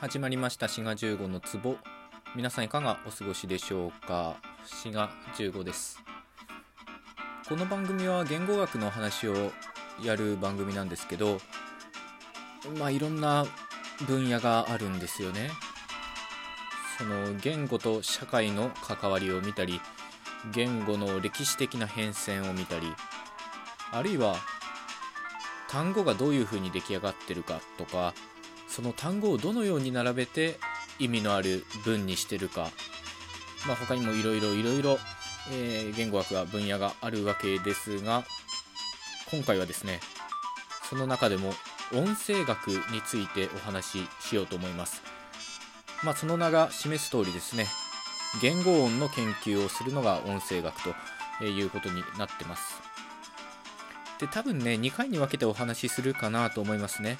始まりました滋賀15の壺。皆さんいかがお過ごしでしょうか？滋賀15です。この番組は言語学の話をやる番組なんですけどまあいろんな分野があるんですよね。その言語と社会の関わりを見たり言語の歴史的な変遷を見たりあるいは単語がどういうふうに出来上がってるかとかその単語をどのように並べて意味のある文にしてるか、まあ、他にもいろいろいろいろ言語学が分野があるわけですが今回はですねその中でも音声学についてお話ししようと思います。まあその名が示す通りですね言語音の研究をするのが音声学ということになってます。で多分ね2回に分けてお話しするかなと思いますね、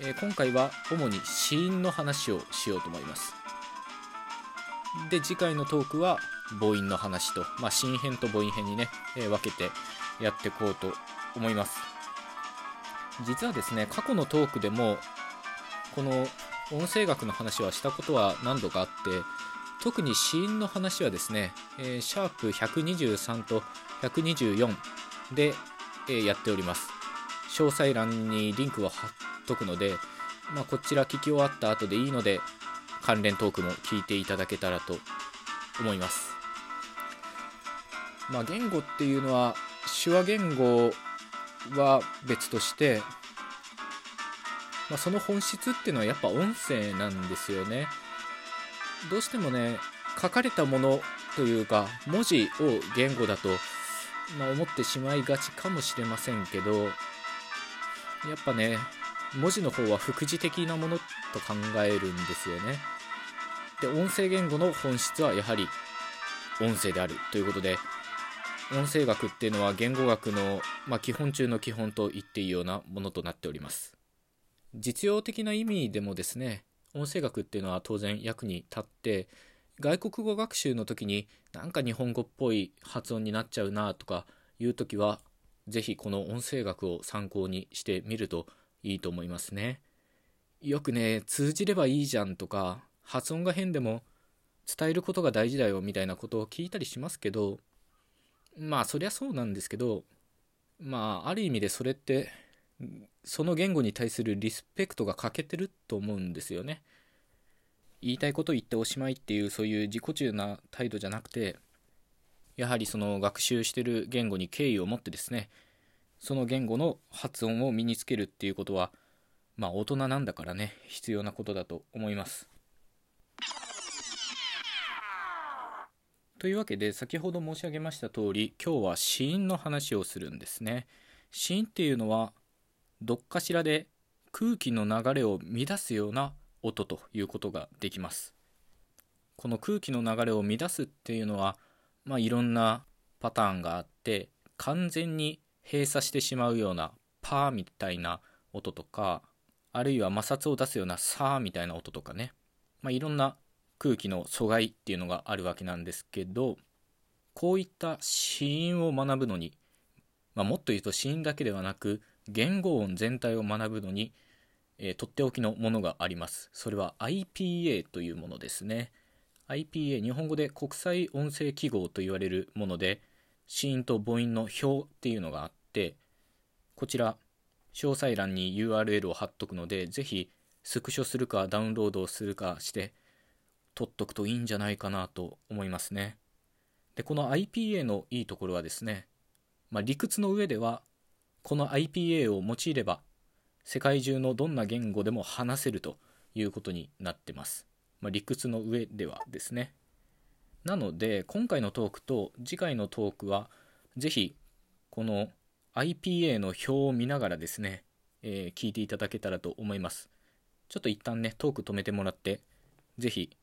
えー、今回は主に死因の話をしようと思いますで次回のトークは母音の話と、まあ、新編と母音編にね、えー、分けてやっていこうと思います実はですね過去のトークでもこの音声学の話はしたことは何度かあって特に死因の話はですね、えー、シャープ123と124で、えー、やっております。詳細欄にリンクを貼っとくので、まあ、こちら聞き終わった後でいいので、関連トークも聞いていただけたらと思います。まあ、言語っていうのは、手話言語は別として、まあ、その本質っていうのはやっぱ音声なんですよね。どうしてもね、書かれたものというか、文字を言語だと、まあ、思ってしまいがちかもしれませんけどやっぱね文字の方は副次的なものと考えるんですよね。で音声言語の本質はやはり音声であるということで音声学っていうのは言語学の、まあ、基本中の基本と言っていいようなものとなっております。実用的な意味でもですね音声学っていうのは当然役に立って外国語学習の時になんか日本語っぽい発音になっちゃうなとかいう時は是非この音声学を参考にしてみるといいと思いますね。よくね通じればいいじゃんとか発音が変でも伝えることが大事だよみたいなことを聞いたりしますけどまあそりゃそうなんですけどまあある意味でそれってその言語に対するリスペクトが欠けてると思うんですよね。言いたいこと言っておしまいっていうそういう自己中な態度じゃなくてやはりその学習してる言語に敬意を持ってですねその言語の発音を身につけるっていうことはまあ大人なんだからね必要なことだと思います。というわけで先ほど申し上げました通り今日は子音の話をするんですね。子音っていうのはどっかしらで空気の流れを乱すような音ということができます。この空気の流れを乱すっていうのは、まあ、いろんなパターンがあって完全に閉鎖してしまうようなパーみたいな音とかあるいは摩擦を出すようなサーみたいな音とかね、まあ、いろんな空気の阻害っていうのがあるわけなんですけどこういった子音を学ぶのに、まあ、もっと言うと子音だけではなく言語音全体を学ぶのにえー、とっておきのものがあります。それは IPA というものですね。IPA、日本語で国際音声記号と言われるもので、子音と母音の表っていうのがあっ、こちら、詳細欄に URL を貼っとくので、ぜひスクショするかダウンロードをするかして、取っとくといいんじゃないかなと思いますね。で、この IPA のいいところはですね、まあ、理屈の上では、この IPA を用いれば、世界中のどんな言語でも話せるということになってます。まあ、理屈の上ではですね。なので、今回のトークと次回のトークは、ぜひ、この IPA の表を見ながらですね、えー、聞いていただけたらと思います。ちょっと一旦ね、トーク止めてもらって、ぜひ、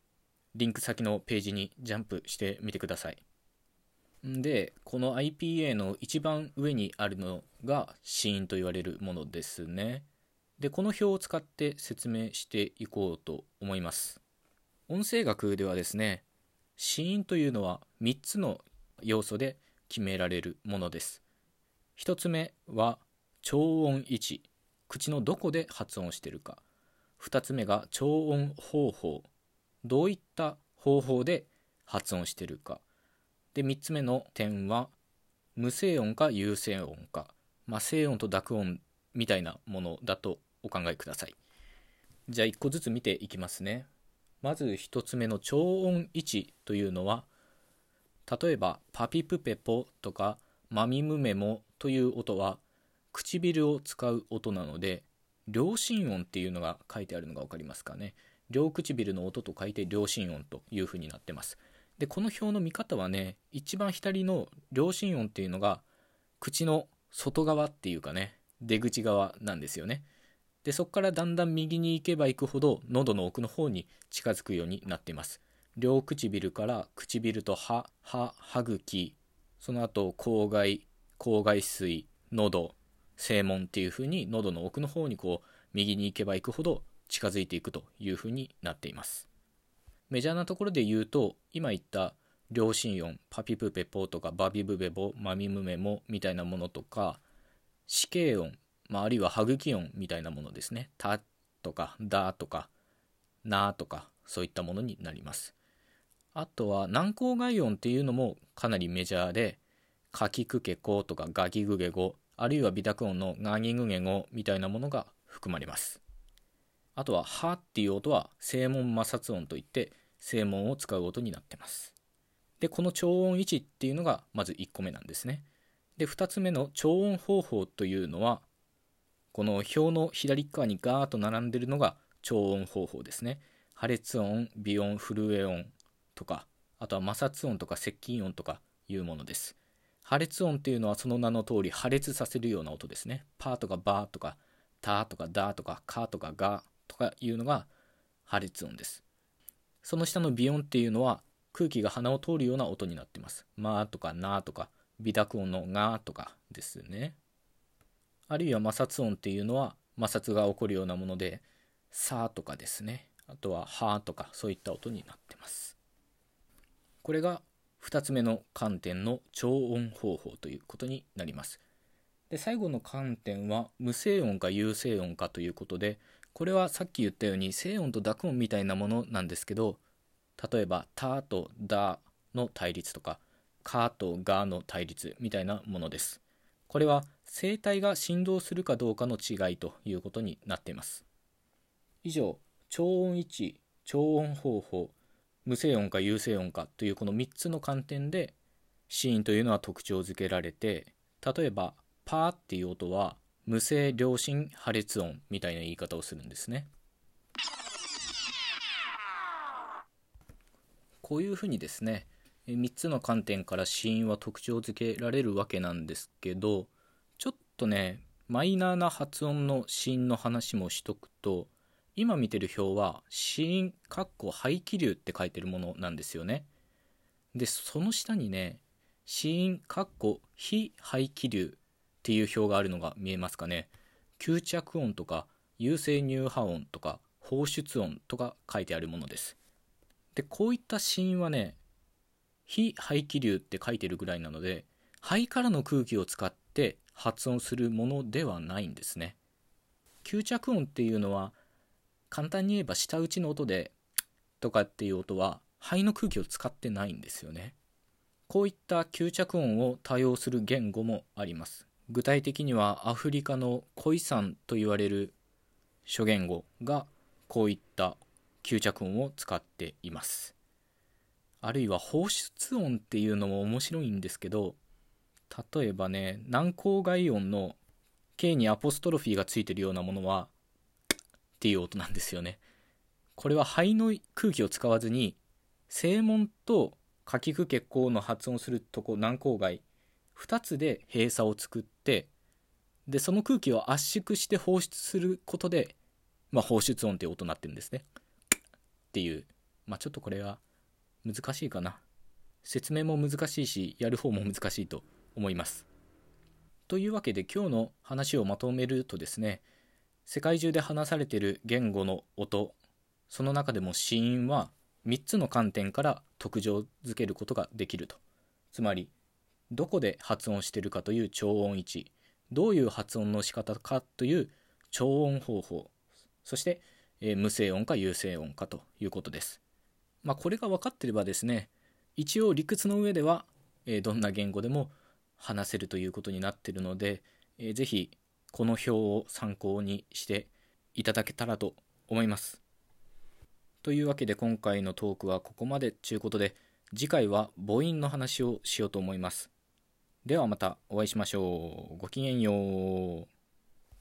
リンク先のページにジャンプしてみてください。で、この IPA の一番上にあるのが死因と言われるものですね。でこの表を使って説明していこうと思います音声学ではですね子音というのは3つの要素で決められるものです1つ目は超音位置。口のどこで発音しているか。2つ目が超音方法。どういった方法で発音してるか。で3つ目の点は無声音か有声音か、まあ、声音と濁音みたいなものだとお考えください。じゃあ1個ずつ見ていきますね。まず1つ目の超音位置というのは例えばパピプペポとかマミムメモという音は唇を使う音なので両心音っていうのが書いてあるのが分かりますかね。両唇の音と書いて両心音というふうになってます。でこの表の見方はね一番左の両心音っていうのが口の外側っていうかね出口側なんですよね。でそこからだんだん右に行けば行くほど喉の奥の方に近づくようになっています。両唇から唇と歯歯歯茎その後口外口外水喉正門っていう風に喉の奥の方にこう右に行けば行くほど近づいていくという風になっています。メジャーなところで言うと今言った両心音パピプペポとかバビブベボマミムメモみたいなものとか死刑音、まあ、あるいは歯茎音みたいなものですね。たとかだとかなとかそういったものになります。あとは軟口外音っていうのもかなりメジャーでかきくけことかガギグゲ語あるいは微濁音のガギグゲ語みたいなものが含まれます。あとは「は」っていう音は声門摩擦音といって声門を使う音になってます。でこの超音位置っていうのがまず1個目なんですね。で2つ目の超音方法というのはこの表の左側にガーッと並んでるのが超音方法ですね。破裂音微音震え音とかあとは摩擦音とか接近音とかいうものです。破裂音っていうのはその名の通り破裂させるような音ですね。パーとかバーとかターとかダーとかカとかガとかいうのが破裂音です。その下の微音っていうのは空気が鼻を通るような音になってます。まあとかなとか微濁音のがとかですね。あるいは摩擦音っていうのは摩擦が起こるようなものでさとかですね。あとははとかそういった音になってます。これが2つ目の観点の超音方法ということになります。で最後の観点は無声音か有声音かということでこれはさっき言ったように静音と濁音みたいなものなんですけど例えば「た」と「だ」の対立とか「か」と「が」の対立みたいなものです。これは声帯が振動するかどうかの違いということになっています。以上超音位置超音方法無声音か有声音かというこの3つの観点で子音というのは特徴づけられて例えば「パー」っていう音は無声良心破裂音みたいな言い方をするんですね。こういうふうにですね3つの観点から死因は特徴づけられるわけなんですけどちょっとねマイナーな発音の死因の話もしとくと今見てる表は死因かっこ排気流って書いてるものなんですよね。でその下にね死因かっこ非排気流っていう表があるのが見えますかね。吸着音とか有声乳波音とか放出音とか書いてあるものです。でこういった子音はね非排気流って書いてるぐらいなので肺からの空気を使って発音するものではないんですね。吸着音っていうのは簡単に言えば舌打ちの音でとかっていう音は肺の空気を使ってないんですよね。こういった吸着音を多用する言語もあります。具体的にはアフリカのコイサンと言われる諸言語がこういった吸着音を使っています。あるいは放出音っていうのも面白いんですけど例えばね軟口外音の K にアポストロフィーがついてるようなものはっていう音なんですよねこれは肺の空気を使わずに声門とかきくけこうの発音するとこ軟口外2つで閉鎖を作ってでその空気を圧縮して放出することで、まあ、放出音っていう音になってるんですね。っていう、まあ、ちょっとこれは難しいかな。説明も難しいしやる方も難しいと思います。というわけで今日の話をまとめるとですね世界中で話されている言語の音その中でも子音は3つの観点から特徴づけることができるとつまりどこで発音しているかという超音位置どういう発音の仕方かという超音方法そしてえー、無声音か有声音かということです。まあ、これが分かっていればですね一応理屈の上では、えー、どんな言語でも話せるということになっているので、えー、ぜひこの表を参考にしていただけたらと思います。というわけで今回のトークはここまでということで次回は母音の話をしようと思います。ではまたお会いしましょう。ごきげんよう。